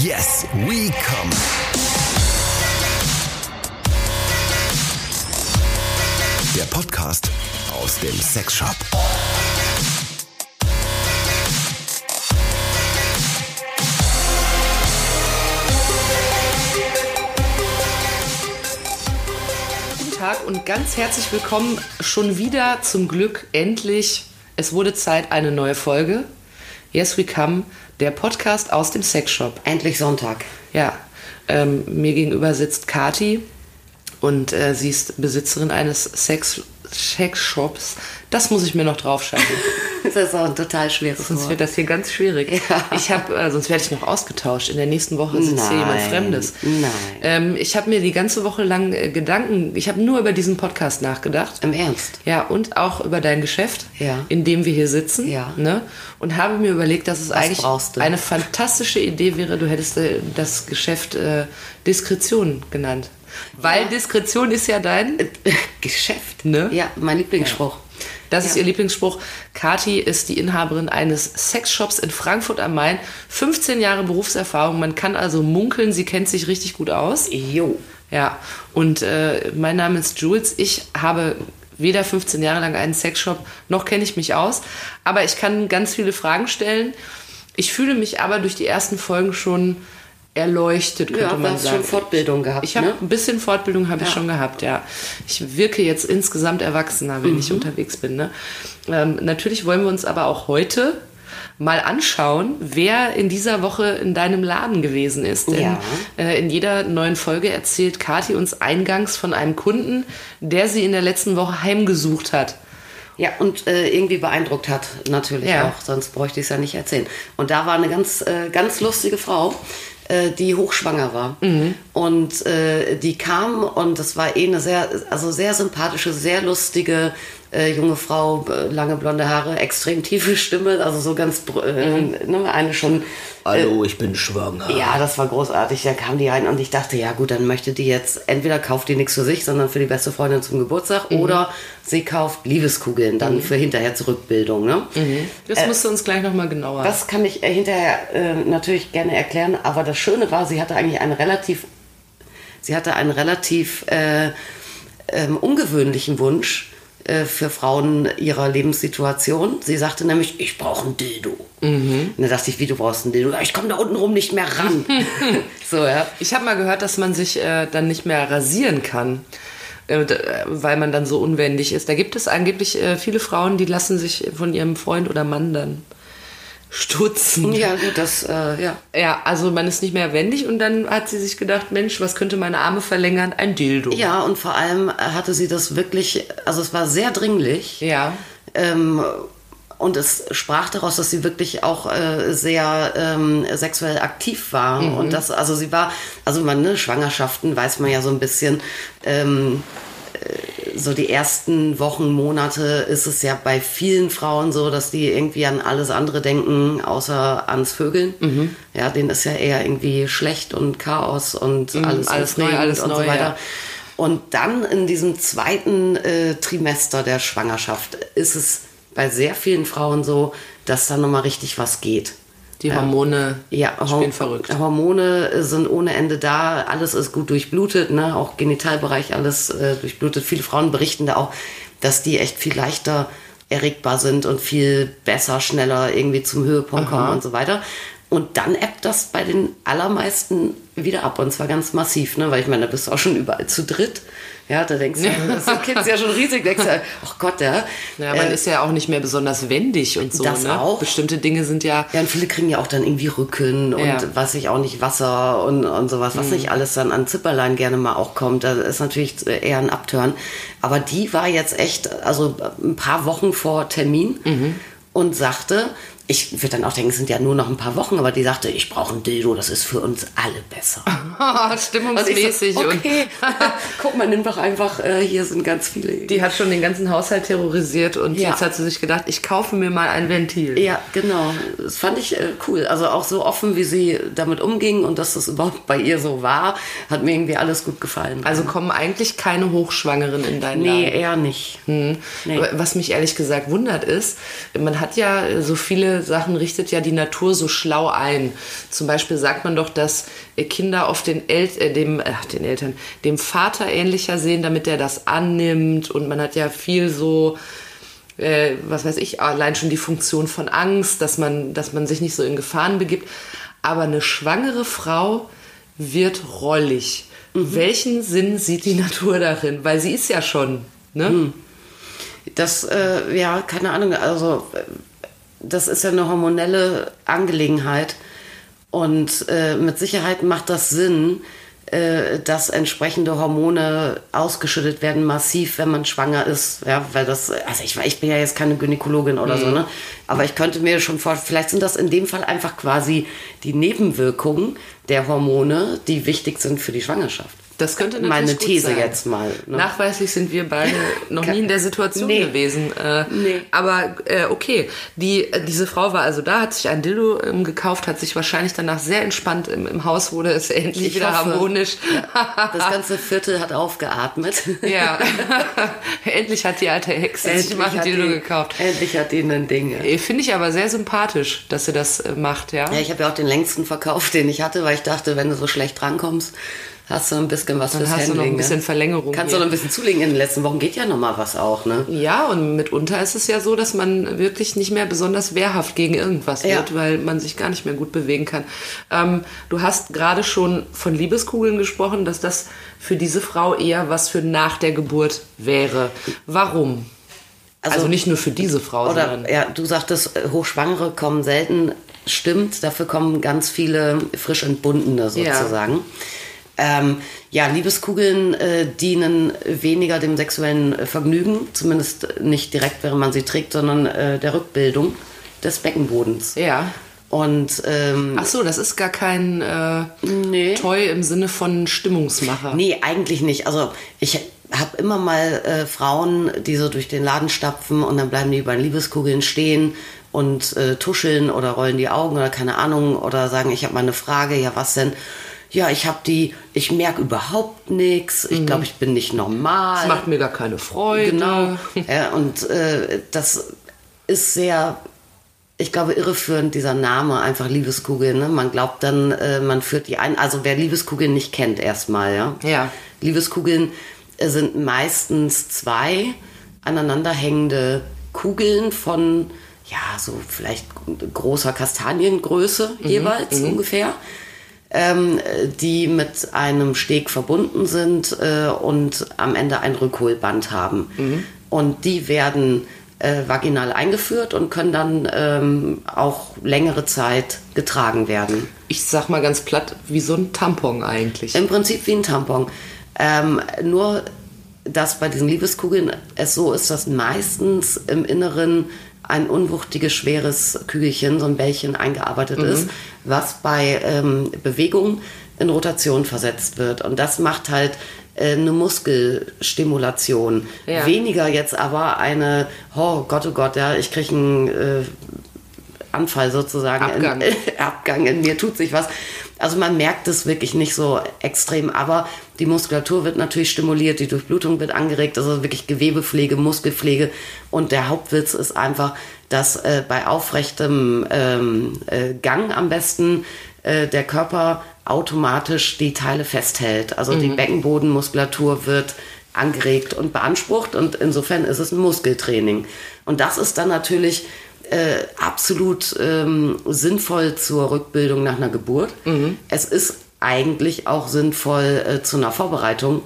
Yes, we come. Der Podcast aus dem Sexshop. Guten Tag und ganz herzlich willkommen schon wieder zum Glück endlich. Es wurde Zeit, eine neue Folge. Yes, we come, der Podcast aus dem Sexshop. Endlich Sonntag. Ja, ähm, mir gegenüber sitzt Kati und äh, sie ist Besitzerin eines Sex Sexshops. Das muss ich mir noch draufschreiben. Das ist auch ein total schweres Sonst wird das hier ganz schwierig. Ja. Ich habe, äh, sonst werde ich noch ausgetauscht. In der nächsten Woche sitzt hier jemand Fremdes. nein. Ähm, ich habe mir die ganze Woche lang äh, Gedanken, ich habe nur über diesen Podcast nachgedacht. Im Ernst? Ja, und auch über dein Geschäft, Ja. in dem wir hier sitzen. Ja. Ne? Und habe mir überlegt, dass es eigentlich brauchst du? eine fantastische Idee wäre, du hättest äh, das Geschäft äh, Diskretion genannt. Weil Ja. Diskretion ist ja dein. Geschäft. Ne? Ja, mein Lieblingsspruch. Das ist Ja. ihr Lieblingsspruch. Kati ist die Inhaberin eines Sexshops in Frankfurt am Main. 15 Jahre Berufserfahrung. Man kann also munkeln, sie kennt sich richtig gut aus. Jo. Ja, und äh, mein Name ist Jules. Ich habe weder 15 Jahre lang einen Sexshop, noch kenne ich mich aus. Aber ich kann ganz viele Fragen stellen. Ich fühle mich aber durch die ersten Folgen schon erleuchtet, könnte Ja, du man hast sagen. schon Fortbildung gehabt, Ich habe ne? ein bisschen Fortbildung habe ich Ja. schon gehabt, ja. Ich wirke jetzt insgesamt erwachsener, wenn Mhm. ich unterwegs bin. Ne? Ähm, natürlich wollen wir uns aber auch heute mal anschauen, wer in dieser Woche in deinem Laden gewesen ist. Denn Ja. äh, in jeder neuen Folge erzählt Kathi uns eingangs von einem Kunden, der sie in der letzten Woche heimgesucht hat. Ja, und äh, irgendwie beeindruckt hat, natürlich Ja. auch, sonst bräuchte ich es ja nicht erzählen. Und da war eine ganz, äh, ganz lustige Frau, die hochschwanger war. Mhm. Und äh, die kam und das war eh eine sehr, also sehr sympathische, sehr lustige äh, junge Frau, äh, lange blonde Haare, extrem tiefe Stimme, also so ganz, äh, Mhm. ne, eine schon Hallo, ich bin schwanger. Ja, das war großartig. Da kam die rein und ich dachte, ja gut, dann möchte die jetzt, entweder kauft die nichts für sich, sondern für die beste Freundin zum Geburtstag oder sie kauft Liebeskugeln dann für hinterher zur Rückbildung. Ne? Das musst du uns gleich nochmal genauer. Das kann ich äh, hinterher äh, natürlich gerne erklären, aber das Schöne war, sie hatte eigentlich einen relativ, sie hatte einen relativ äh, ähm, ungewöhnlichen Wunsch äh, für Frauen ihrer Lebenssituation. Sie sagte nämlich, ich brauche ein Dildo. Und dann dachte ich, wie du brauchst ein Dildo? Ja, ich komme da unten rum nicht mehr ran. so, ja. Ich habe mal gehört, dass man sich äh, dann nicht mehr rasieren kann, äh, äh, weil man dann so unwendig ist. Da gibt es angeblich äh, viele Frauen, die lassen sich von ihrem Freund oder Mann dann stutzen. Ja, gut, das, äh, ja. Ja, also man ist nicht mehr wendig und dann hat sie sich gedacht, Mensch, was könnte meine Arme verlängern? Ein Dildo. Ja, und vor allem hatte sie das wirklich, also es war sehr dringlich. Ja. Ähm, und es sprach daraus, dass sie wirklich auch äh, sehr ähm, sexuell aktiv war. Und das, also sie war, also man, ne, Schwangerschaften weiß man ja so ein bisschen, ähm, äh, so die ersten Wochen, Monate ist es ja bei vielen Frauen so, dass die irgendwie an alles andere denken, außer ans Vögeln. Ja, denen ist ja eher irgendwie schlecht und Chaos und alles, alles neu, alles und neu, so weiter. ja. Und dann in diesem zweiten äh, Trimester der Schwangerschaft ist es bei sehr vielen Frauen so, dass da nochmal richtig was geht. Die Hormone Ja, spielen verrückt. Hormone sind ohne Ende da, alles ist gut durchblutet, ne? auch Genitalbereich alles äh, durchblutet. Viele Frauen berichten da auch, dass die echt viel leichter erregbar sind und viel besser, schneller irgendwie zum Höhepunkt kommen und so weiter. Und dann ebbt das bei den allermeisten wieder ab und zwar ganz massiv, ne? weil ich meine, da bist du auch schon überall zu dritt. Ja, da denkst du, das Kind ist ja schon riesig, denkst du, ach Gott, ja. Ja, man Äh, ist ja auch nicht mehr besonders wendig und so. das ne? auch. Bestimmte Dinge sind ja. Ja, und viele kriegen ja auch dann irgendwie Rücken und Ja. Mhm. was ich auch nicht, Wasser und, und sowas, was nicht alles dann an Zipperlein gerne mal auch kommt. Das ist natürlich eher ein Abtören. Aber die war jetzt echt, also ein paar Wochen vor Termin Mhm. und sagte, ich würde dann auch denken, es sind ja nur noch ein paar Wochen, aber die sagte, ich brauche ein Dildo, das ist für uns alle besser. Ich Stimmungsmäßig. so, okay, guck mal, nimm doch einfach, äh, hier sind ganz viele. die hat schon den ganzen Haushalt terrorisiert und Ja. jetzt hat sie sich gedacht, ich kaufe mir mal ein Ventil. Ja, genau. Das fand ich äh, cool. Also auch so offen, wie sie damit umging und dass das überhaupt bei ihr so war, hat mir irgendwie alles gut gefallen. Also kommen eigentlich keine Hochschwangeren in deinen nee, Laden. eher nicht. Nee. Aber Was mich ehrlich gesagt wundert ist, man hat ja so viele viele Sachen richtet ja die Natur so schlau ein. Zum Beispiel sagt man doch, dass äh, Kinder auf den, El äh, dem, äh, den Eltern, dem Vater ähnlicher sehen, damit er das annimmt. Und man hat ja viel so, äh, was weiß ich, allein schon die Funktion von Angst, dass man, dass man sich nicht so in Gefahren begibt. Aber eine schwangere Frau wird rollig. Mhm. Welchen Sinn sieht die Natur darin? Weil sie ist ja schon, ne? Mhm. Das, äh, ja, keine Ahnung, also das ist ja eine hormonelle Angelegenheit. Und äh, mit Sicherheit macht das Sinn, äh, dass entsprechende Hormone ausgeschüttet werden, massiv, wenn man schwanger ist. Ja, weil das, also ich, ich bin ja jetzt keine Gynäkologin oder mhm. so, ne? Aber ich könnte mir schon vorstellen, vielleicht sind das in dem Fall einfach quasi die Nebenwirkungen der Hormone, die wichtig sind für die Schwangerschaft. Das könnte natürlich meine These sein. jetzt mal. Ne? Nachweislich sind wir beide noch nie in der Situation nee. gewesen. Äh, nee. Aber äh, okay, die, äh, diese Frau war also da, hat sich ein Dildo ähm, gekauft, hat sich wahrscheinlich danach sehr entspannt im, im Haus wurde es endlich ich wieder hoffe. harmonisch. Ja. Das ganze Viertel hat aufgeatmet. Ja, endlich hat die alte Hexe endlich sich mal ein Dildo die, gekauft. Endlich hat die ein Ding. Ja. Finde ich aber sehr sympathisch, dass sie das äh, macht, ja. Ja, ich habe ja auch den längsten Verkauf, den ich hatte, weil ich dachte, wenn du so schlecht drankommst, hast du ein bisschen was Dann fürs hast Handling. du noch ein bisschen ne? Verlängerung. Kannst du noch ein bisschen zulegen in den letzten Wochen, geht ja noch mal was auch, ne? Ja, und mitunter ist es ja so, dass man wirklich nicht mehr besonders wehrhaft gegen irgendwas Ja. wird, weil man sich gar nicht mehr gut bewegen kann. Ähm, du hast gerade schon von Liebeskugeln gesprochen, dass das für diese Frau eher was für nach der Geburt wäre. Warum? Also, nicht nur für diese Frau, Oder sondern ja, du sagtest, äh, Hochschwangere kommen selten. Stimmt, dafür kommen ganz viele frisch entbundene sozusagen. Ähm, ja, Liebeskugeln äh, dienen weniger dem sexuellen äh, Vergnügen, zumindest nicht direkt, während man sie trägt, sondern äh, der Rückbildung des Beckenbodens. ja. Und ähm, Ach so, das ist gar kein äh, Nee. Toy im Sinne von Stimmungsmacher. Nee, eigentlich nicht. Also ich habe immer mal äh, Frauen, die so durch den Laden stapfen und dann bleiben die bei den Liebeskugeln stehen und äh, tuscheln oder rollen die Augen oder keine Ahnung oder sagen, ich habe mal eine Frage, ja was denn? Ja, ich habe die, ich merke überhaupt nichts, ich glaube, ich bin nicht normal. Das macht mir gar keine Freude. Genau. Ja, und äh, das ist sehr, ich glaube, irreführend, dieser Name, einfach Liebeskugel. Ne? Man glaubt dann, äh, man führt die ein. Also wer Liebeskugeln nicht kennt, erstmal, ja. Ja. Liebeskugeln äh, sind meistens zwei aneinanderhängende Kugeln von, ja, so vielleicht großer Kastaniengröße jeweils ungefähr ähm, die mit einem Steg verbunden sind äh, und am Ende ein Rückholband haben. Und die werden äh, vaginal eingeführt und können dann ähm, auch längere Zeit getragen werden. Ich sag mal ganz platt, wie so ein Tampon eigentlich. Im Prinzip wie ein Tampon. Ähm, nur, dass bei diesen Liebeskugeln es so ist, dass meistens im Inneren ein unwuchtiges, schweres Kügelchen, so ein Bällchen eingearbeitet ist, was bei ähm, Bewegung in Rotation versetzt wird. Und das macht halt äh, eine Muskelstimulation. Ja. Weniger jetzt aber eine, oh Gott, oh Gott, ja, ich kriege einen äh, Anfall sozusagen. Abgang. In, Abgang in mir tut sich was. Also man merkt es wirklich nicht so extrem, aber die Muskulatur wird natürlich stimuliert, die Durchblutung wird angeregt, also wirklich Gewebepflege, Muskelpflege. Und der Hauptwitz ist einfach, dass äh, bei aufrechtem ähm, äh, Gang am besten äh, der Körper automatisch die Teile festhält. Also die Beckenbodenmuskulatur wird angeregt und beansprucht und insofern ist es ein Muskeltraining. Und das ist dann natürlich äh, absolut ähm, sinnvoll zur Rückbildung nach einer Geburt. Es ist eigentlich auch sinnvoll äh, zu einer Vorbereitung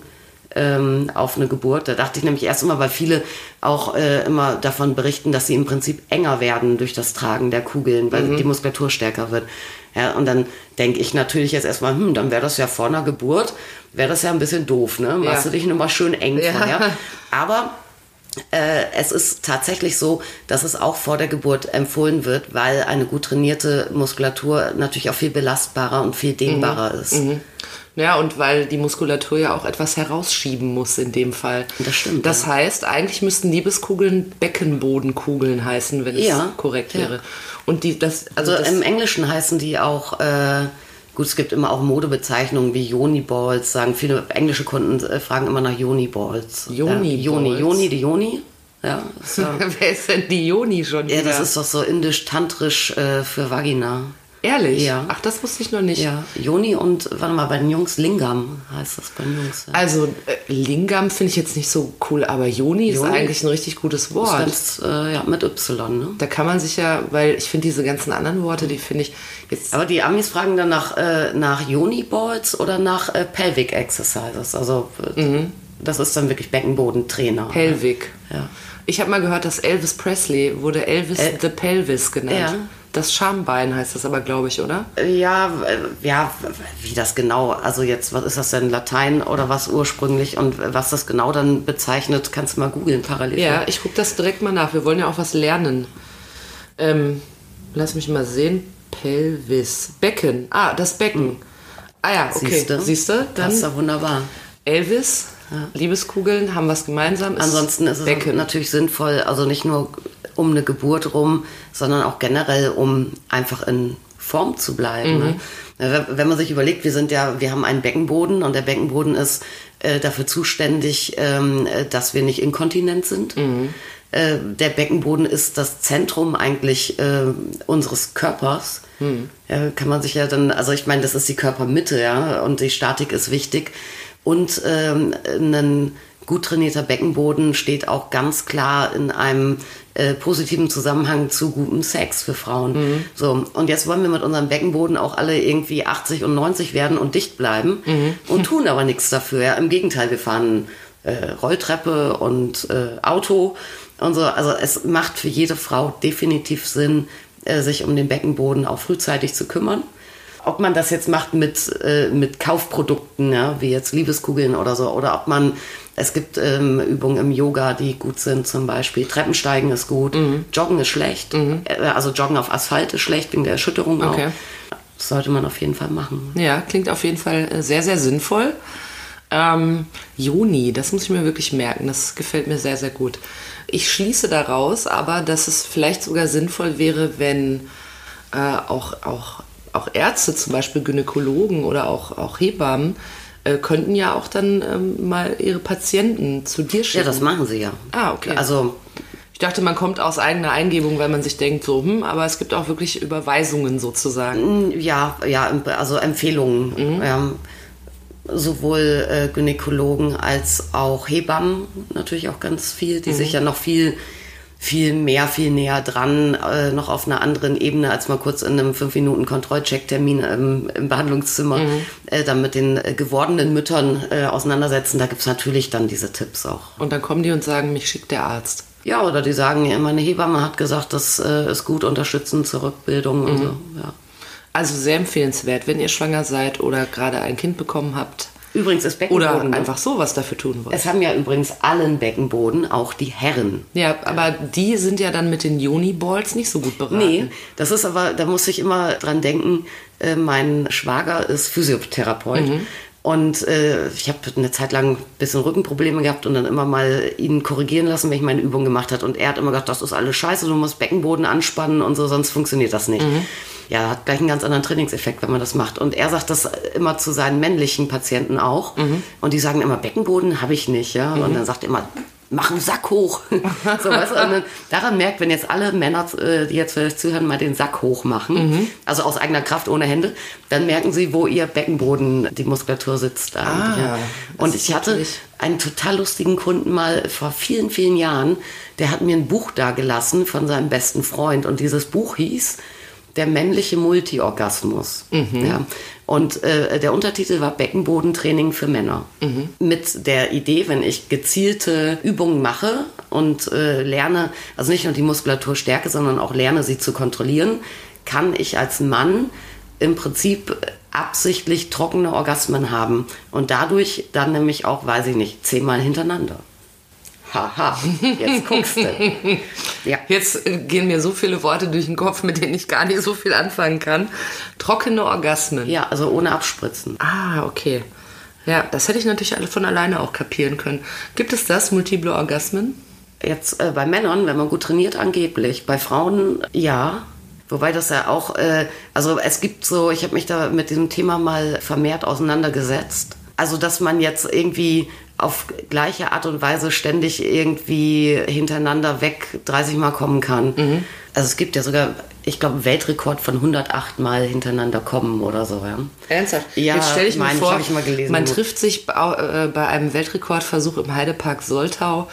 ähm, auf eine Geburt. Da dachte ich nämlich erst immer, weil viele auch äh, immer davon berichten, dass sie im Prinzip enger werden durch das Tragen der Kugeln, weil die Muskulatur stärker wird. Ja, und dann denke ich natürlich jetzt erstmal, hm, dann wäre das ja vor einer Geburt, wäre das ja ein bisschen doof, ne? Machst Ja. du dich nur mal schön eng Ja. vorher. Aber äh, es ist tatsächlich so, dass es auch vor der Geburt empfohlen wird, weil eine gut trainierte Muskulatur natürlich auch viel belastbarer und viel dehnbarer Mhm. ist. Ja, und weil die Muskulatur ja auch etwas herausschieben muss in dem Fall. Das stimmt, Das ja. heißt, eigentlich müssten Liebeskugeln Beckenbodenkugeln heißen, wenn es Ja, korrekt ja. wäre. Und die, das, Also das, im Englischen heißen die auch, äh, gut, es gibt immer auch Modebezeichnungen wie Yoni Balls, sagen viele englische Kunden äh, fragen immer nach Yoni Balls. Yoni ja, Yoni. Yoni, die Yoni Ja, ja, Wer ist denn die Yoni schon ja wieder? das ist doch so indisch-tantrisch äh, für Vagina. Ehrlich? Ja. Ach, das wusste ich noch nicht. Ja, Joni und, warte mal, bei den Jungs Lingam heißt das bei den Jungs. Ja. Also äh, Lingam finde ich jetzt nicht so cool, aber Joni ist Joni? eigentlich ein richtig gutes Wort. ist ganz, äh, ja, mit Y, ne? Da kann man sich ja, weil ich finde diese ganzen anderen Worte, die finde ich jetzt. Aber die Amis fragen dann nach, äh, nach Yoni Balls oder nach äh, Pelvic Exercises. Also äh, das ist dann wirklich Beckenbodentrainer. Pelvic. Ja. Ich habe mal gehört, dass Elvis Presley wurde Elvis Äh, the Pelvis genannt. ja. Das Schambein heißt das aber, glaube ich, oder? Ja, ja, wie das genau, also jetzt, was ist das denn, Latein oder was ursprünglich und was das genau dann bezeichnet, kannst du mal googeln parallel. Ja, ich gucke das direkt mal nach. Wir wollen ja auch was lernen. Ähm, lass mich mal sehen. Pelvis. Becken. Ah, das Becken. Ah ja, okay. Siehst du? Das ist doch wunderbar. Elvis, Liebeskugeln haben was gemeinsam. Ansonsten ist es Becken. natürlich sinnvoll, also nicht nur um eine Geburt rum, sondern auch generell, um einfach in Form zu bleiben. Ne? Wenn- Wenn man sich überlegt, wir sind ja, wir haben einen Beckenboden und der Beckenboden ist äh, dafür zuständig, ähm, äh, dass wir nicht inkontinent sind. Äh, der Beckenboden ist das Zentrum eigentlich äh, unseres Körpers. Ja, kann man sich ja dann, also ich meine, das ist die Körpermitte, ja, und die Statik ist wichtig. Und ähm, ein gut trainierter Beckenboden steht auch ganz klar in einem äh, positiven Zusammenhang zu gutem Sex für Frauen. So, und jetzt wollen wir mit unserem Beckenboden auch alle irgendwie 80 und 90 werden und dicht bleiben und tun aber nichts dafür. Ja. Im Gegenteil, wir fahren äh, Rolltreppe und äh, Auto und so. Also es macht für jede Frau definitiv Sinn, äh, sich um den Beckenboden auch frühzeitig zu kümmern. Ob man das jetzt macht mit, äh, mit Kaufprodukten, ja, wie jetzt Liebeskugeln oder so, oder ob man, es gibt ähm, Übungen im Yoga, die gut sind, zum Beispiel Treppensteigen ist gut, Joggen ist schlecht, äh, also Joggen auf Asphalt ist schlecht wegen der Erschütterung Okay. auch. Das sollte man auf jeden Fall machen. Ja, klingt auf jeden Fall äh, sehr, sehr sinnvoll. Ähm, Joni, das muss ich mir wirklich merken. Das gefällt mir sehr, sehr gut. Ich schließe daraus aber, dass es vielleicht sogar sinnvoll wäre, wenn äh, auch, auch, auch Ärzte, zum Beispiel Gynäkologen oder auch, auch Hebammen, äh, könnten ja auch dann ähm, mal ihre Patienten zu dir Ja, schicken. das machen sie ja. Ah, okay. Also ich dachte, man kommt aus eigener Eingebung, weil man sich denkt, so, hm, aber es gibt auch wirklich Überweisungen sozusagen. Ja, ja, also Empfehlungen. Ähm, sowohl äh, Gynäkologen als auch Hebammen natürlich auch ganz viel, die sich ja noch viel viel mehr, viel näher dran, äh, noch auf einer anderen Ebene, als mal kurz in einem 5-Minuten-Kontrollchecktermin im, im Behandlungszimmer äh, dann mit den äh, gewordenen Müttern äh, auseinandersetzen. Da gibt's natürlich dann diese Tipps auch. Und dann kommen die und sagen, mich schickt der Arzt. Ja, oder die sagen, ja, meine Hebamme hat gesagt, das äh, ist gut unterstützend zur Rückbildung und so. Ja. Also sehr empfehlenswert, wenn ihr schwanger seid oder gerade ein Kind bekommen habt. Übrigens ist Oder Beckenboden. ne? einfach so was dafür tun wollt. Es haben ja übrigens allen Beckenboden, auch die Herren. Ja, aber die sind ja dann mit den Joni-Balls nicht so gut beraten. Nee, das ist aber, da muss ich immer dran denken, äh, mein Schwager ist Physiotherapeut. Und äh, ich habe eine Zeit lang ein bisschen Rückenprobleme gehabt und dann immer mal ihn korrigieren lassen, wenn ich meine Übung gemacht hat. Und er hat immer gesagt, das ist alles scheiße, du musst Beckenboden anspannen und so, sonst funktioniert das nicht. Ja, hat gleich einen ganz anderen Trainingseffekt, wenn man das macht. Und er sagt das immer zu seinen männlichen Patienten auch. Und die sagen immer, Beckenboden habe ich nicht. Ja? Und dann sagt er immer, mach einen Sack hoch. so, weißt du, und dann, daran merkt, wenn jetzt alle Männer, äh, die jetzt vielleicht zuhören, mal den Sack hoch machen, also aus eigener Kraft ohne Hände, dann merken sie, wo ihr Beckenboden, die Muskulatur sitzt. eigentlich, ja. Und ich hatte natürlich- einen total lustigen Kunden mal vor vielen, vielen Jahren, der hat mir ein Buch dagelassen von seinem besten Freund und dieses Buch hieß Der männliche Multiorgasmus. Ja. Und äh, der Untertitel war Beckenbodentraining für Männer. Mit der Idee, wenn ich gezielte Übungen mache und äh, lerne, also nicht nur die Muskulatur stärke, sondern auch lerne, sie zu kontrollieren, kann ich als Mann im Prinzip absichtlich trockene Orgasmen haben und dadurch dann nämlich auch, weiß ich nicht, zehnmal hintereinander. Haha, jetzt guckst du. Ja. Jetzt gehen mir so viele Worte durch den Kopf, mit denen ich gar nicht so viel anfangen kann. Trockene Orgasmen. ja, also ohne Abspritzen. Ah, okay. Ja, das hätte ich natürlich alle von alleine auch kapieren können. Gibt es das, multiple Orgasmen? Jetzt äh, bei Männern, wenn man gut trainiert, angeblich. Bei Frauen ja. Wobei das ja auch, äh, also es gibt so, ich habe mich da mit diesem Thema mal vermehrt auseinandergesetzt. Also, dass man jetzt irgendwie auf gleiche Art und Weise ständig irgendwie hintereinander weg 30 Mal kommen kann. Mhm. Also es gibt ja sogar, ich glaube, Weltrekord von 108 Mal hintereinander kommen oder so. Ja. Ernsthaft? Ja, Jetzt stelle ich mir vor, ich mal gelesen. man trifft sich bei, äh, bei einem Weltrekordversuch im Heidepark Soltau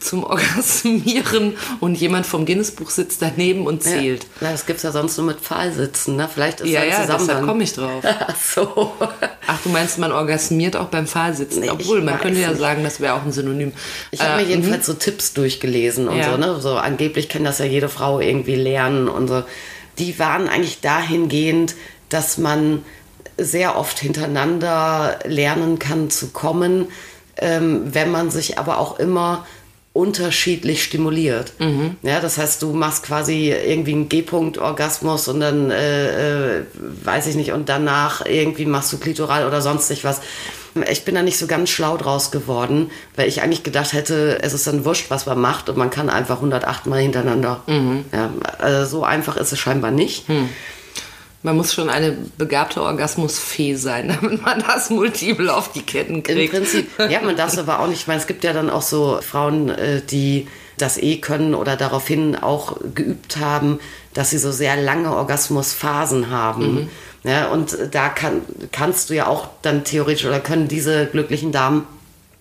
zum Orgasmieren und jemand vom Guinness-Buch sitzt daneben und zählt. Ja, das gibt's ja sonst nur mit Pfahlsitzen. Ne? Vielleicht ist Ja, da ja, deshalb Zusammenhang. komme ich drauf. Ach so. Ach, du meinst, man orgasmiert auch beim Pfahlsitzen? Nee, Obwohl, man könnte ja nicht. sagen, das wäre auch ein Synonym. Ich habe Äh, mir jedenfalls so Tipps durchgelesen und Ja. so, ne? So angeblich kann das ja jede Frau irgendwie lernen und so. Die waren eigentlich dahingehend, dass man sehr oft hintereinander lernen kann zu kommen, ähm, wenn man sich aber auch immer unterschiedlich stimuliert. Ja, das heißt, du machst quasi irgendwie einen G-Punkt-Orgasmus und dann, äh, äh, weiß ich nicht, und danach irgendwie machst du Klitoral oder sonstig was. Ich bin da nicht so ganz schlau draus geworden, weil ich eigentlich gedacht hätte, es ist dann wurscht, was man macht und man kann einfach 108 Mal hintereinander. Ja, also so einfach ist es scheinbar nicht. Man muss schon eine begabte Orgasmusfee sein, damit man das multiple auf die Ketten Im kriegt. Prinzip, ja, man darf es aber auch nicht, ich meine, es gibt ja dann auch so Frauen, äh, die das eh können oder daraufhin auch geübt haben, dass sie so sehr lange Orgasmusphasen haben. Ja, und da kann, kannst du ja auch dann theoretisch oder können diese glücklichen Damen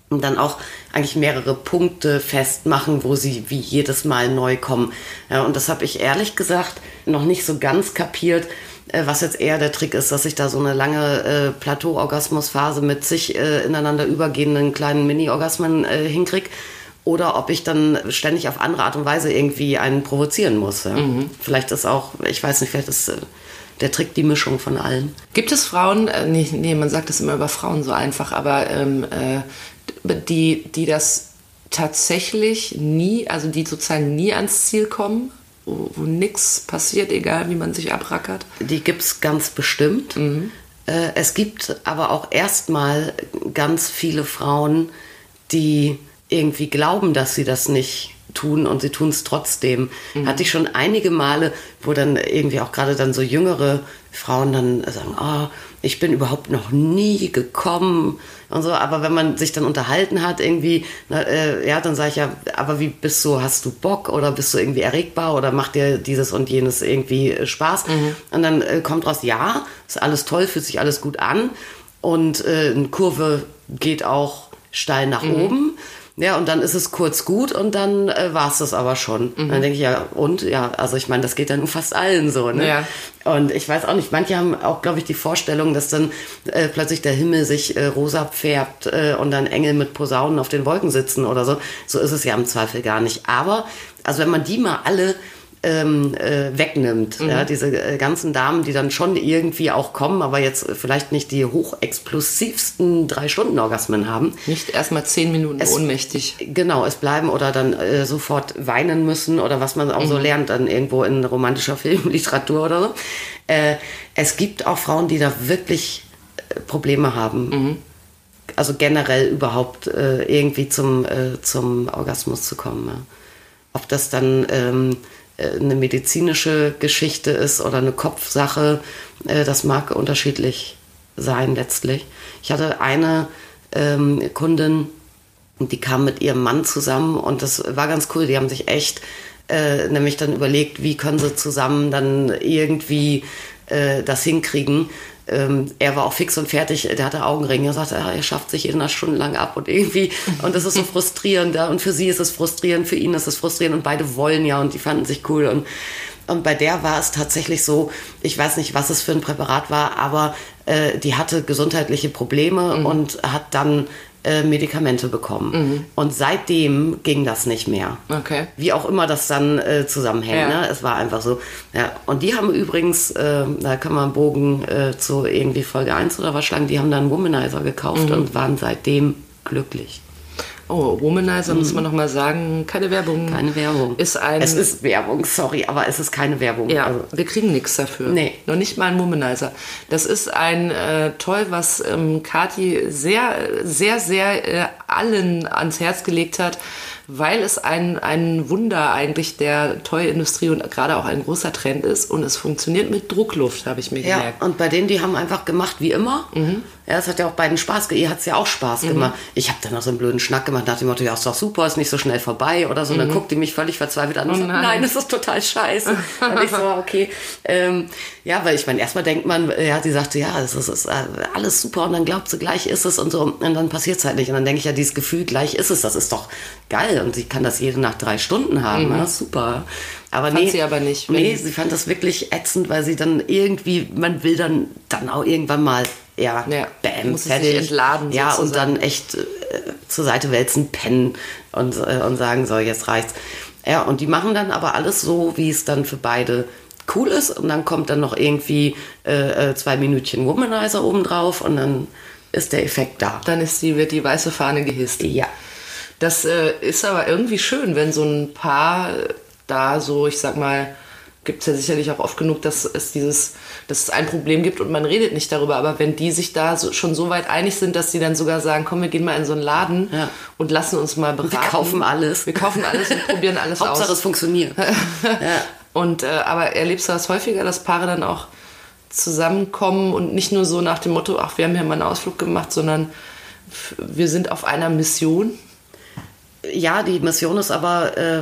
dann auch eigentlich mehrere Punkte festmachen, wo sie wie jedes Mal neu kommen. Ja, und das habe ich ehrlich gesagt noch nicht so ganz kapiert, was jetzt eher der Trick ist, dass ich da so eine lange äh, Plateau-Orgasmusphase mit sich äh, ineinander übergehenden kleinen Mini-Orgasmen äh, hinkrieg. Oder ob ich dann ständig auf andere Art und Weise irgendwie einen provozieren muss. Ja. Vielleicht ist auch, ich weiß nicht, vielleicht ist äh, der Trick die Mischung von allen. Gibt es Frauen, äh, nee, nee, man sagt das immer über Frauen so einfach, aber ähm, äh, die, die das tatsächlich nie, also die sozusagen nie ans Ziel kommen, wo, wo nichts passiert, egal wie man sich abrackert? Die gibt's ganz bestimmt. Äh, es gibt aber auch erstmal ganz viele Frauen, die irgendwie glauben, dass sie das nicht tun und sie tun es trotzdem. Hatte ich schon einige Male, wo dann irgendwie auch gerade dann so jüngere Frauen dann sagen, ah, ich bin überhaupt noch nie gekommen und so. Aber wenn man sich dann unterhalten hat irgendwie, na, äh, ja, dann sage ich ja, aber wie bist du, hast du Bock oder bist du irgendwie erregbar oder macht dir dieses und jenes irgendwie äh, Spaß? Und dann äh, kommt raus, ja, ist alles toll, fühlt sich alles gut an und äh, eine Kurve geht auch steil nach oben. Ja, und dann ist es kurz gut und dann äh, war es das aber schon. Dann denke ich, ja, und? Ja, also ich meine, das geht dann nun fast allen so, ne? Ja. Und ich weiß auch nicht, manche haben auch, glaube ich, die Vorstellung, dass dann äh, plötzlich der Himmel sich äh, rosa färbt äh, und dann Engel mit Posaunen auf den Wolken sitzen oder so. So ist es ja im Zweifel gar nicht. Aber, also wenn man die mal alle ähm, äh, wegnimmt, ja, diese äh, ganzen Damen, die dann schon irgendwie auch kommen, aber jetzt vielleicht nicht die hochexplosivsten Drei-Stunden-Orgasmen haben, Nicht erstmal zehn Minuten Es- ohnmächtig. Genau, es bleiben oder dann äh, sofort weinen müssen oder was man auch so lernt dann irgendwo in romantischer Filmliteratur oder so. Äh, es gibt auch Frauen, die da wirklich äh, Probleme haben. Also generell überhaupt äh, irgendwie zum, äh, zum Orgasmus zu kommen. Ja. Ob das dann ähm, äh, eine medizinische Geschichte ist oder eine Kopfsache, äh, das mag unterschiedlich sein letztlich. Ich hatte eine ähm, Kundin, und die kam mit ihrem Mann zusammen und das war ganz cool. Die haben sich echt äh, nämlich dann überlegt, wie können sie zusammen dann irgendwie äh, das hinkriegen. Ähm, er war auch fix und fertig, der hatte Augenringe. Er sagte, ah, er schafft sich jeden Stunden lang ab und irgendwie, und das ist so frustrierend. Ja, und für sie ist es frustrierend, für ihn ist es frustrierend und beide wollen ja und die fanden sich cool. Und, und bei der war es tatsächlich so, ich weiß nicht, was es für ein Präparat war, aber äh, die hatte gesundheitliche Probleme und hat dann äh, Medikamente bekommen. Und seitdem ging das nicht mehr. Okay. Wie auch immer das dann äh, zusammenhängt. Ja. Ne? Es war einfach so. Ja. Und die haben übrigens, äh, da können wir einen Bogen äh, zu irgendwie Folge 1 oder was schlagen, die haben dann einen Womanizer gekauft und waren seitdem glücklich. Oh, Womanizer muss man noch mal sagen, keine Werbung. Mhm. Keine Werbung. Ist ein. es ist Werbung, sorry, aber es ist keine Werbung. Ja, Also, wir kriegen nichts dafür. Nee. Noch nicht mal ein Womanizer. Das ist ein äh, toll, was ähm, Kati sehr, sehr, sehr äh, allen ans Herz gelegt hat, weil es ein, ein Wunder eigentlich der Toy-Industrie und gerade auch ein großer Trend ist und es funktioniert mit Druckluft, habe ich mir Ja, gemerkt. und bei denen, die haben einfach gemacht wie immer. Ja, es hat ja auch beiden Spaß gemacht. Ihr hat es ja auch Spaß gemacht. Ich habe dann noch so einen blöden Schnack gemacht nach dem Motto, ja, ist doch super, ist nicht so schnell vorbei oder so. Und dann guckt die mich völlig verzweifelt an und sagt, nein. nein, das ist total scheiße. und ich so, okay. Ähm, ja, weil ich meine, erstmal denkt man, ja, sie sagte, ja, es ist, ist äh, alles super und dann glaubt sie, gleich ist es und so. Und dann passiert es halt nicht. Und dann denke ich ja, dieses Gefühl, gleich ist es, das ist doch geil. Und sie kann das jede Nacht drei Stunden haben. Ja, super. Aber Fand nee, sie aber nicht, Nee, sie fand das wirklich ätzend, weil sie dann irgendwie, man will dann, dann auch irgendwann mal, ja, Ja, bam, muss fertig. sich entladen, Ja, und sozusagen. dann echt äh, zur Seite wälzen, pennen und, äh, und sagen, so, jetzt reicht's. Ja, und die machen dann aber alles so, wie es dann für beide cool ist. Und dann kommt dann noch irgendwie äh, äh, zwei Minütchen Womanizer obendrauf und dann ist der Effekt da. Dann ist die, wird die weiße Fahne gehisst. Ja. Das äh, ist aber irgendwie schön, wenn so ein Paar da so, ich sag mal, gibt es ja sicherlich auch oft genug, dass es dieses, dass es ein Problem gibt und man redet nicht darüber. Aber wenn die sich da so, schon so weit einig sind, dass sie dann sogar sagen, komm, wir gehen mal in so einen Laden Ja. und lassen uns mal beraten. Wir kaufen alles. Wir kaufen alles und probieren alles Hauptsache aus. es funktioniert. ja. Und äh, aber erlebst du das häufiger, dass Paare dann auch zusammenkommen und nicht nur so nach dem Motto, ach, wir haben hier mal einen Ausflug gemacht, sondern wir sind auf einer Mission. ja, die Mission ist aber, äh,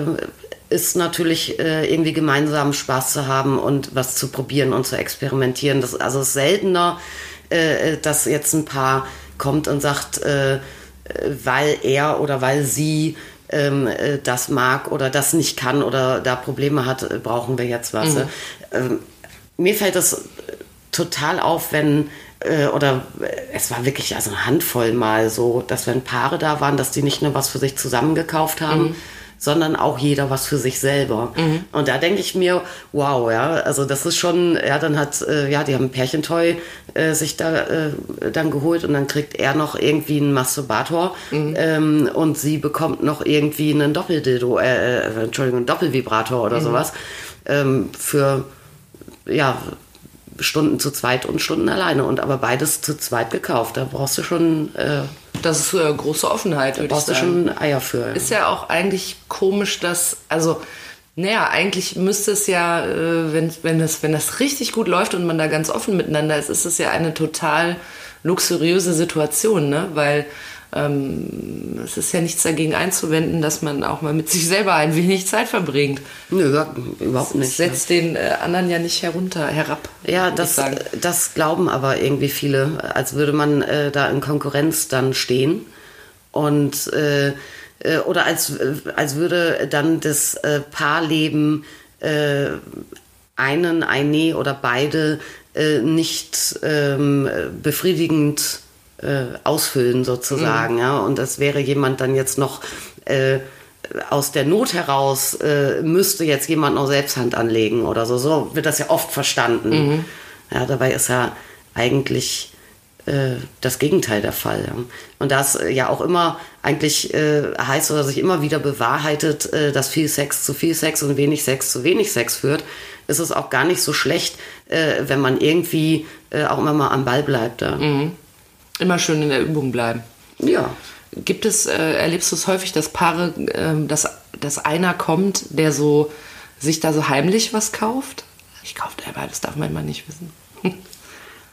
ist natürlich äh, irgendwie gemeinsam Spaß zu haben und was zu probieren und zu experimentieren. Das, also es ist seltener, äh, dass jetzt ein Paar kommt und sagt, äh, äh, weil er oder weil sie ähm, äh, das mag oder das nicht kann oder da Probleme hat, äh, brauchen wir jetzt was. Ähm, mir fällt das total auf, wenn äh, oder äh, es war wirklich also eine Handvoll mal so, dass wenn Paare da waren, dass die nicht nur was für sich zusammengekauft haben, sondern auch jeder was für sich selber. Und da denke ich mir, wow, ja, also das ist schon, ja, dann hat, äh, ja, die haben ein Pärchentoy äh, sich da äh, dann geholt und dann kriegt er noch irgendwie einen Masturbator ähm, und sie bekommt noch irgendwie einen Doppeldildo, äh, äh, Entschuldigung, einen Doppelvibrator oder sowas ähm, für ja, Stunden zu zweit und Stunden alleine und aber beides zu zweit gekauft. Da brauchst du schon, äh, Das ist äh, große Offenheit, würde ich brauchst du schon Eier für. Ist ja auch eigentlich komisch, dass, also, naja, eigentlich müsste es ja, äh, wenn, wenn, das, wenn das richtig gut läuft und man da ganz offen miteinander ist, ist es ja eine total luxuriöse Situation, ne? Weil ähm, es ist ja nichts dagegen einzuwenden, dass man auch mal mit sich selber ein wenig Zeit verbringt. Nö, ja, überhaupt Das nicht. setzt den äh, anderen ja nicht herunter, herab. Ja, das, das glauben aber irgendwie viele, als würde man äh, da in Konkurrenz dann stehen. Und äh, äh, oder als, äh, als würde dann das Paarleben einen, eine oder beide nicht ähm, befriedigend äh, ausfüllen sozusagen. Ja? Und das wäre jemand dann jetzt noch äh, aus der Not heraus, äh, müsste jetzt jemand noch Selbsthand anlegen oder so. So wird das ja oft verstanden. Ja, dabei ist ja eigentlich äh, das Gegenteil der Fall. Ja. Und das äh, ja auch immer eigentlich äh, heißt oder sich immer wieder bewahrheitet, äh, dass viel Sex zu viel Sex und wenig Sex zu wenig Sex führt, ist es auch gar nicht so schlecht, äh, wenn man irgendwie auch immer mal am Ball bleibt. Ja. Immer schön in der Übung bleiben. ja. Gibt es, äh, erlebst du es häufig, dass Paare, ähm, dass, dass einer kommt, der so sich da so heimlich was kauft? Ich kaufe aber das darf man immer nicht wissen.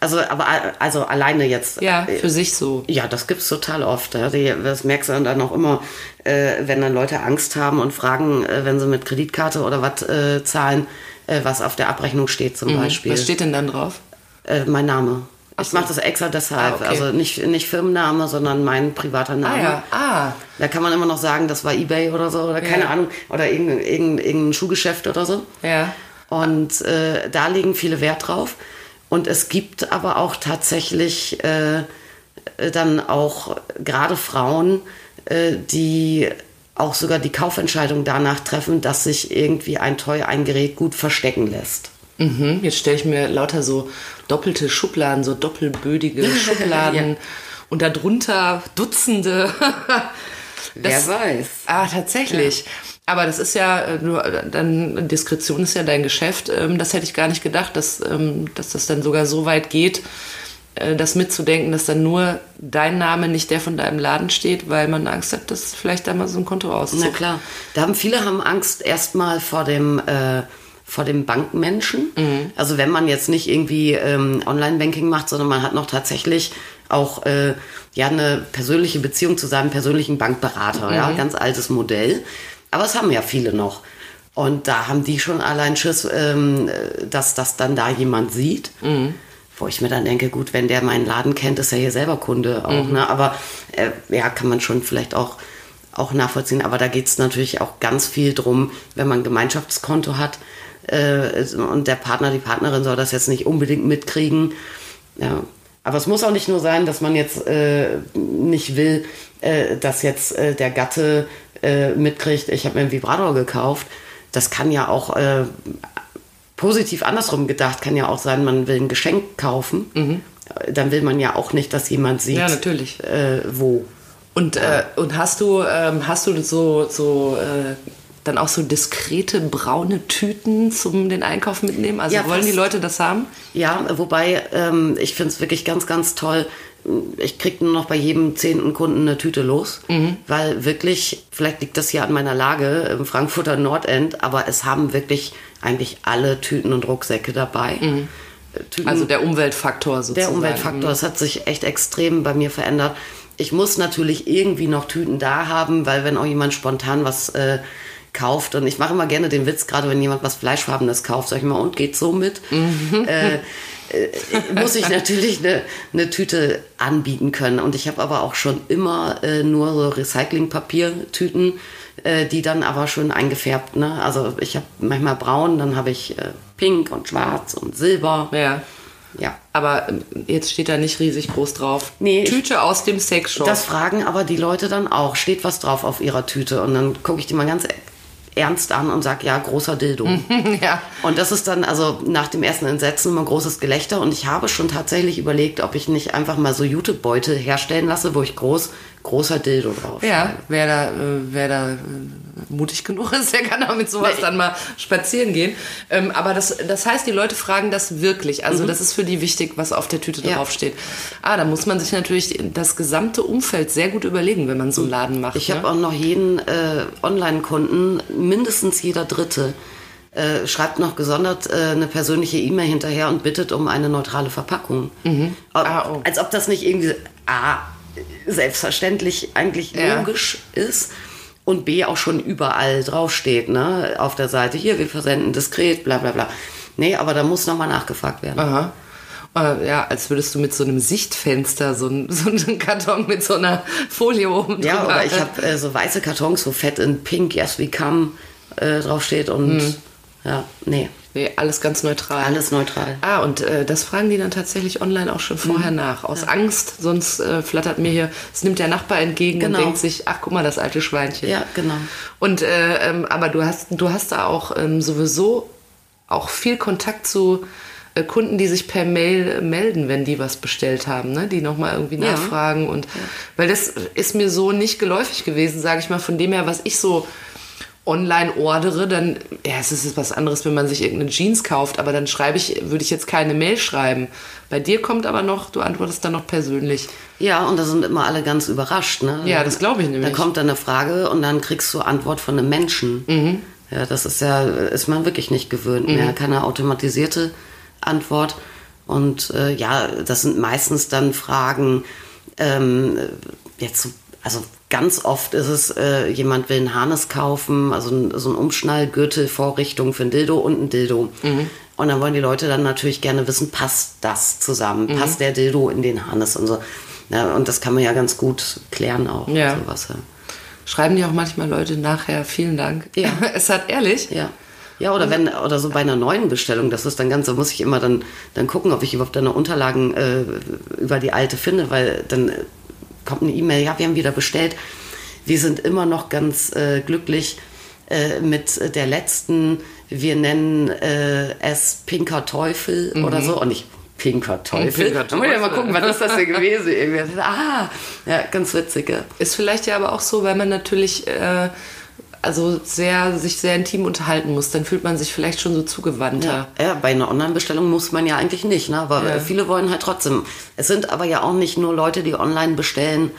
Also, aber a- also alleine jetzt. Ja, äh, für sich so. Ja, das gibt's total oft. Ja. Die, das merkst du dann auch immer, äh, wenn dann Leute Angst haben und fragen, äh, wenn sie mit Kreditkarte oder was äh, zahlen, äh, was auf der Abrechnung steht zum Beispiel. Mhm. Was steht denn dann drauf? Äh, mein Name. Ich so. mache das extra deshalb. Ah, okay. Also nicht, nicht Firmenname, sondern mein privater Name. Ah ja, ah. Da kann man immer noch sagen, das war Ebay oder so, oder keine Ja. Ahnung, oder irgendein, irgendein, irgendein Schuhgeschäft oder so. Ja. Und äh, da legen viele Wert drauf. Und es gibt aber auch tatsächlich äh, dann auch gerade Frauen, äh, die auch sogar die Kaufentscheidung danach treffen, dass sich irgendwie ein Toy, ein Gerät gut verstecken lässt. Mhm. Jetzt stelle ich mir lauter so doppelte Schubladen, so doppelbödige Schubladen Ja. und darunter Dutzende. Wer weiß. Ah, tatsächlich. Aber das ist ja äh, nur, äh, dann Diskretion ist ja dein Geschäft. Ähm, das hätte ich gar nicht gedacht, dass, ähm, dass das dann sogar so weit geht, äh, das mitzudenken, dass dann nur dein Name, nicht der von deinem Laden steht, weil man Angst hat, dass vielleicht da mal so ein Konto auszieht. Na klar. Da haben viele haben Angst erstmal vor dem äh, vor dem Bankmenschen. Also wenn man jetzt nicht irgendwie ähm, Online-Banking macht, sondern man hat noch tatsächlich auch äh, ja eine persönliche Beziehung zu seinem persönlichen Bankberater. Ja, ganz altes Modell. Aber es haben ja viele noch. Und da haben die schon allein Schiss, ähm, dass das dann da jemand sieht. Wo ich mir dann denke, gut, wenn der meinen Laden kennt, ist er hier selber Kunde auch. Ne? Aber äh, ja, kann man schon vielleicht auch, auch nachvollziehen. Aber da geht es natürlich auch ganz viel drum, wenn man ein Gemeinschaftskonto hat äh, und der Partner, die Partnerin soll das jetzt nicht unbedingt mitkriegen. Ja. Aber es muss auch nicht nur sein, dass man jetzt äh, nicht will, äh, dass jetzt äh, der Gatte äh, mitkriegt, ich habe mir einen Vibrator gekauft. Das kann ja auch äh, positiv andersrum gedacht, kann ja auch sein, man will ein Geschenk kaufen. Dann will man ja auch nicht, dass jemand sieht, Ja, wo. Und, äh, und hast du, ähm, hast du so, so äh, dann auch so diskrete braune Tüten zum den Einkauf mitnehmen? Also Ja, wollen die. Leute das haben? Ja, wobei ähm, ich finde es wirklich ganz, ganz toll. Ich krieg nur noch bei jedem zehnten Kunden eine Tüte los, weil wirklich, vielleicht liegt das hier an meiner Lage im Frankfurter Nordend, aber es haben wirklich eigentlich alle Tüten und Rucksäcke dabei. Äh, Tüten, Also der Umweltfaktor sozusagen. der Umweltfaktor, das hat sich echt extrem bei mir verändert. Ich muss natürlich irgendwie noch Tüten da haben, weil wenn auch jemand spontan was äh, kauft und ich mache immer gerne den Witz, gerade wenn jemand was Fleischfarbenes kauft, sag ich mal, und geht so mit, äh, äh, muss ich natürlich eine, eine Tüte anbieten können. Und ich habe aber auch schon immer äh, nur so Recyclingpapiertüten, äh, die dann aber schön eingefärbt. Ne? Also ich habe manchmal braun, dann habe ich äh, pink und schwarz und silber. Ja. Ja. Aber ähm, jetzt steht da nicht riesig groß drauf. Nee, Tüte aus dem Sexshop. Das fragen aber die Leute dann auch. Steht was drauf auf ihrer Tüte? Und dann gucke ich die mal ganz ernst an und sage, ja, großer Dildo. ja. Und das ist dann also nach dem ersten Entsetzen immer großes Gelächter. Und ich habe schon tatsächlich überlegt, ob ich nicht einfach mal so YouTube-Beutel herstellen lasse, wo ich groß, großer Dildo drauf Ja, wer da, äh, wer da äh, mutig genug ist, der kann auch mit sowas dann mal spazieren gehen. Ähm, aber das, das heißt, die Leute fragen das wirklich. Also das ist für die wichtig, was auf der Tüte Mhm. Ja. draufsteht. Ah, da muss man sich natürlich das gesamte Umfeld sehr gut überlegen, wenn man so einen Laden macht. Ich ne? habe auch noch jeden äh, Online-Kunden, mindestens jeder Dritte, äh, schreibt noch gesondert äh, eine persönliche E-Mail hinterher und bittet um eine neutrale Verpackung. Ob, Ah, oh. Als ob das nicht irgendwie A, selbstverständlich eigentlich Ja. logisch ist und B, auch schon überall draufsteht, ne? Auf der Seite, hier, wir versenden diskret, bla bla bla. Nee, aber da muss nochmal nachgefragt werden. Aha. Äh, ja, als würdest du mit so einem Sichtfenster so, ein, so einen Karton mit so einer Folie oben Ja, drüber- oder ich habe äh, so weiße Kartons, wo fett in pink, yes we come äh, draufsteht und ja, nee, Nee, alles ganz neutral. alles neutral. Ah, und äh, das fragen die dann tatsächlich online auch schon vorher Mhm. nach. Aus Angst, sonst äh, flattert mir hier, es nimmt der Nachbar entgegen Genau. und denkt sich, ach guck mal, das alte Schweinchen. Ja, genau. Und äh, ähm, aber du hast, du hast da auch ähm, sowieso auch viel Kontakt zu äh, Kunden, die sich per Mail äh, melden, wenn die was bestellt haben, ne? die nochmal irgendwie Ja. nachfragen. Und weil das ist mir so nicht geläufig gewesen, sage ich mal, von dem her, was ich so online ordere, dann, ja, es ist was anderes, wenn man sich irgendeine Jeans kauft, aber dann schreibe ich, würde ich jetzt keine Mail schreiben. Bei dir kommt aber noch, du antwortest dann noch persönlich. Ja, und da sind immer alle ganz überrascht. Ne? Ja, das glaube ich Da nämlich. kommt dann eine Frage und dann kriegst du Antwort von einem Menschen. Mhm. Ja, das ist ja, ist man wirklich nicht gewöhnt mehr. Keine automatisierte Antwort. Und äh, ja, das sind meistens dann Fragen, ähm, jetzt, so- also ganz oft ist es, äh, jemand will einen Harnes kaufen, also ein, so ein Umschnallgürtel, Vorrichtung für ein Dildo und ein Dildo. Mhm. Und dann wollen die Leute dann natürlich gerne wissen, passt das zusammen? Mhm. Passt der Dildo in den Harnes und so. Ja, und das kann man ja ganz gut klären auch. Ja. Sowas, ja. Schreiben dir auch manchmal Leute nachher, vielen Dank. Ja. es hat ehrlich. Ja. Ja, oder wenn, oder so bei einer neuen Bestellung, das ist dann ganz, da muss ich immer dann, dann gucken, ob ich überhaupt deine Unterlagen äh, über die alte finde, weil dann äh, kommt eine E-Mail, ja, wir haben wieder bestellt. Wir sind immer noch ganz äh, glücklich äh, mit der letzten, wir nennen äh, es Pinker Teufel oder so, und nicht Pinker Teufel. Pinker Dann muss ich ja mal Teufel. gucken, was ist das denn gewesen? Irgendwie. Ah, ja, ganz witzig, ja. Ist vielleicht ja aber auch so, weil man natürlich äh, also sehr, sich sehr intim unterhalten muss, dann fühlt man sich vielleicht schon so zugewandter. Ja, ja, bei einer Online-Bestellung muss man ja eigentlich nicht, ne? aber Ja. viele wollen halt trotzdem. Es sind aber ja auch nicht nur Leute, die online bestellen,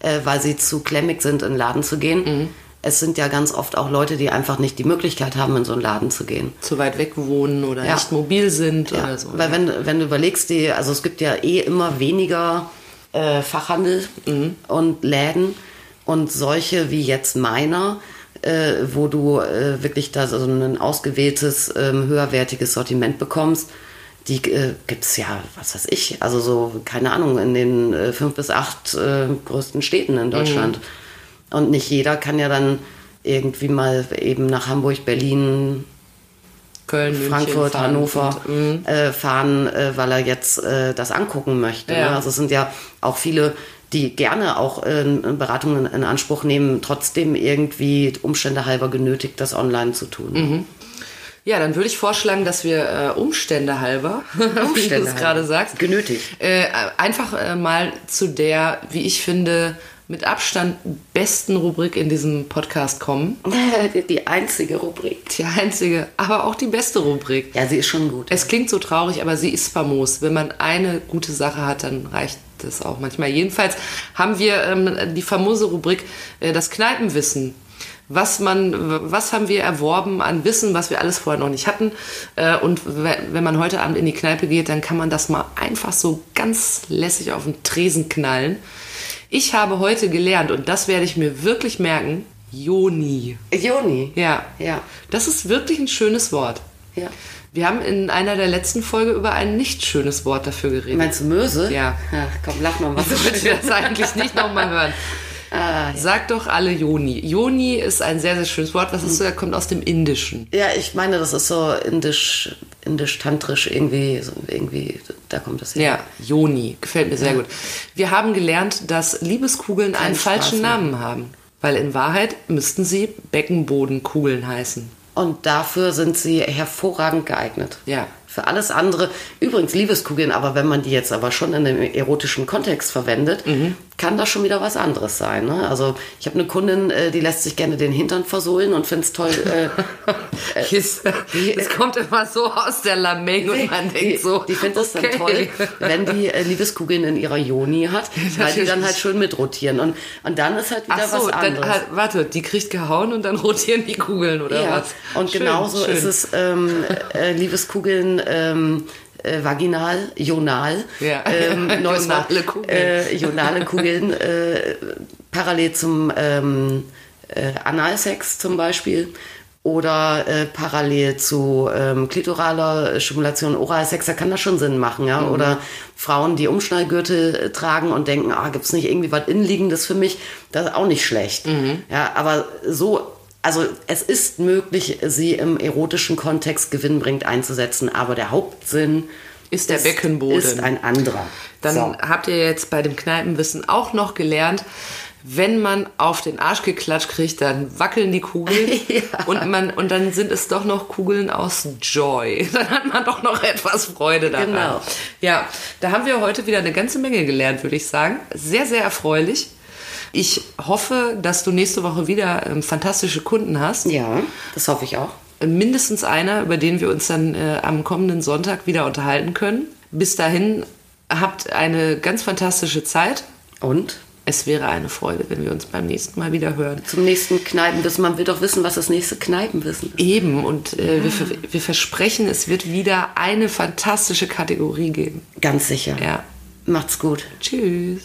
äh, weil sie zu klemmig sind, in den Laden zu gehen. Mhm. Es sind ja ganz oft auch Leute, die einfach nicht die Möglichkeit haben, in so einen Laden zu gehen. Zu weit weg wohnen oder Ja. nicht mobil sind oder so. Weil wenn, wenn du überlegst, die, also es gibt ja eh immer weniger äh, Fachhandel und Läden und solche wie jetzt meiner, äh, wo du äh, wirklich da so ein ausgewähltes, ähm, höherwertiges Sortiment bekommst, die äh, gibt es ja, was weiß ich, also so, keine Ahnung, in den äh, fünf bis acht äh, größten Städten in Deutschland. Und nicht jeder kann ja dann irgendwie mal eben nach Hamburg, Berlin, Köln, Frankfurt, fahren Hannover und, mm. äh, fahren, äh, weil er jetzt äh, das angucken möchte. Ja. Ne? Also es sind ja auch viele, die gerne auch äh, Beratungen in Anspruch nehmen, trotzdem irgendwie Umstände halber genötigt, das online zu tun. Mhm. Ja, dann würde ich vorschlagen, dass wir äh, Umstände halber, wie du Umstände es gerade sagst, Genötigt. äh, einfach äh, mal zu der, wie ich finde, mit Abstand besten Rubrik in diesem Podcast kommen. Die, einzige Rubrik. Die einzige, aber auch die beste Rubrik. Ja, sie ist schon gut. Es klingt so traurig, aber sie ist famos. Wenn man eine gute Sache hat, dann reicht das auch manchmal. Jedenfalls haben wir ähm, die famose Rubrik äh, das Kneipenwissen. Was man, was haben wir erworben an Wissen, was wir alles vorher noch nicht hatten? Äh, und we- wenn man heute Abend in die Kneipe geht, dann kann man das mal einfach so ganz lässig auf den Tresen knallen. Ich habe heute gelernt, und das werde ich mir wirklich merken, Joni. Joni. Ja. Ja. Das ist wirklich ein schönes Wort. ja. Wir haben in einer der letzten Folge über ein nicht schönes Wort dafür geredet. Meinst du Möse? Ja. Ach, komm, lach noch mal. Du willst das eigentlich nicht nochmal hören. Ah, Sag doch alle Joni. Joni ist ein sehr, sehr schönes Wort. Was ist so? Er kommt aus dem Indischen. Ja, ich meine, das ist so indisch, indisch-tantrisch irgendwie, so irgendwie, da kommt das her. Ja, Joni. Gefällt mir sehr gut. Wir haben gelernt, dass Liebeskugeln einen Spaß falschen. Namen haben. Weil in Wahrheit müssten sie Beckenbodenkugeln heißen. Und dafür sind sie hervorragend geeignet. Ja. Für alles andere, übrigens Liebeskugeln, aber wenn man die jetzt aber schon in einem erotischen Kontext verwendet, Mhm. Kann das schon wieder was anderes sein. Ne? Also ich habe eine Kundin, äh, die lässt sich gerne den Hintern versohlen und findet es toll. Äh, Es, es kommt immer so aus der Lameng und man die, denkt so, die findet es okay. dann toll, wenn die äh, Liebeskugeln in ihrer Joni hat, weil die dann halt schön mitrotieren. Und, und dann ist halt wieder Ach so, was dann, anderes. halt, warte, die kriegt gehauen und dann rotieren die Kugeln oder Ja, was? und Schön, genauso schön. ist es ähm, äh, Liebeskugeln ähm, äh, vaginal, jonal. Ja. Ähm, Jonale. Kugeln. Äh, jonale Kugeln, äh, parallel zum ähm, äh, Analsex zum Beispiel. Oder äh, parallel zu ähm, klitoraler Stimulation, Oralsex, da kann das schon Sinn machen, Mhm. ja. Oder Frauen, die Umschnallgürtel äh, tragen und denken, ah, gibt's nicht irgendwie was Innenliegendes für mich? Das ist auch nicht schlecht. Mhm. Ja, aber so also es ist möglich, sie im erotischen Kontext gewinnbringend einzusetzen, aber der Hauptsinn Ist der Beckenboden. Ist ein anderer. Dann so. habt ihr jetzt bei dem Kneipenwissen auch noch gelernt, wenn man auf den Arsch geklatscht kriegt, dann wackeln die Kugeln Ja. und, man, und dann sind es doch noch Kugeln aus Joy. Dann hat man doch noch etwas Freude daran. Genau. Ja, da haben wir heute wieder eine ganze Menge gelernt, würde ich sagen. Sehr, sehr erfreulich. Ich hoffe, dass du nächste Woche wieder ähm, fantastische Kunden hast. Ja, das hoffe ich auch. mindestens einer, über den wir uns dann äh, am kommenden Sonntag wieder unterhalten können. Bis dahin habt eine ganz fantastische Zeit. Und Es wäre eine Freude, wenn wir uns beim nächsten Mal wieder hören. zum nächsten Kneipenwissen. Man will doch wissen, was das nächste Kneipenwissen ist. Eben, und äh, wir, ver- wir versprechen, es wird wieder eine fantastische Kategorie geben. Ganz sicher. Ja. Macht's gut. Tschüss.